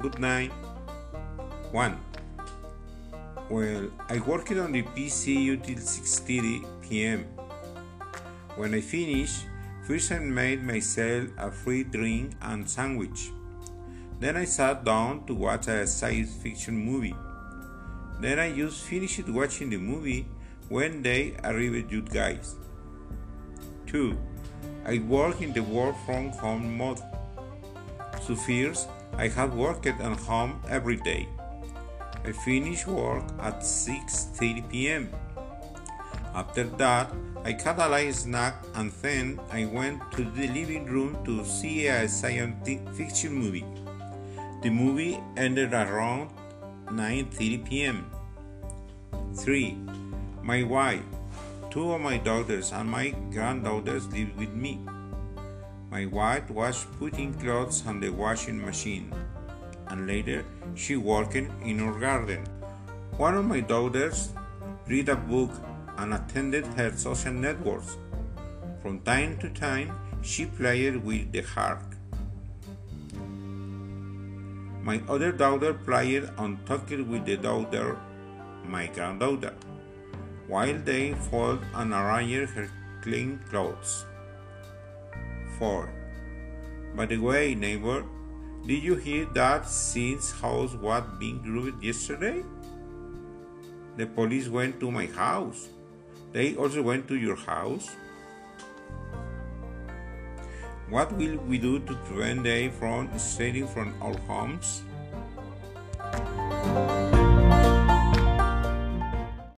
good night. 1. Well, I worked on the PC until 6:30 p.m. When I finished, first I made myself a free drink and sandwich. Then I sat down to watch a science fiction movie. Then I just finished watching the movie when they arrived you guys. 2. I work in the work from home mode. So first, I have worked at home every day. I finish work at 6:30 p.m. After that, I cut a light snack and then I went to the living room to see a science fiction movie. The movie ended around 9:30 p.m. 3. My wife, two of my daughters and my granddaughters live with me. My wife was putting clothes on the washing machine and later she worked in her garden. One of my daughters read a book and attended her social networks. From time to time, she played with the harp. My other daughter played and talked with the daughter, my granddaughter, while they fold and arranged her clean clothes. 4. By the way, neighbor, did you hear that since house was being robbed yesterday? The police went to my house. They also went to your house. What will we do to prevent them from stealing from our homes?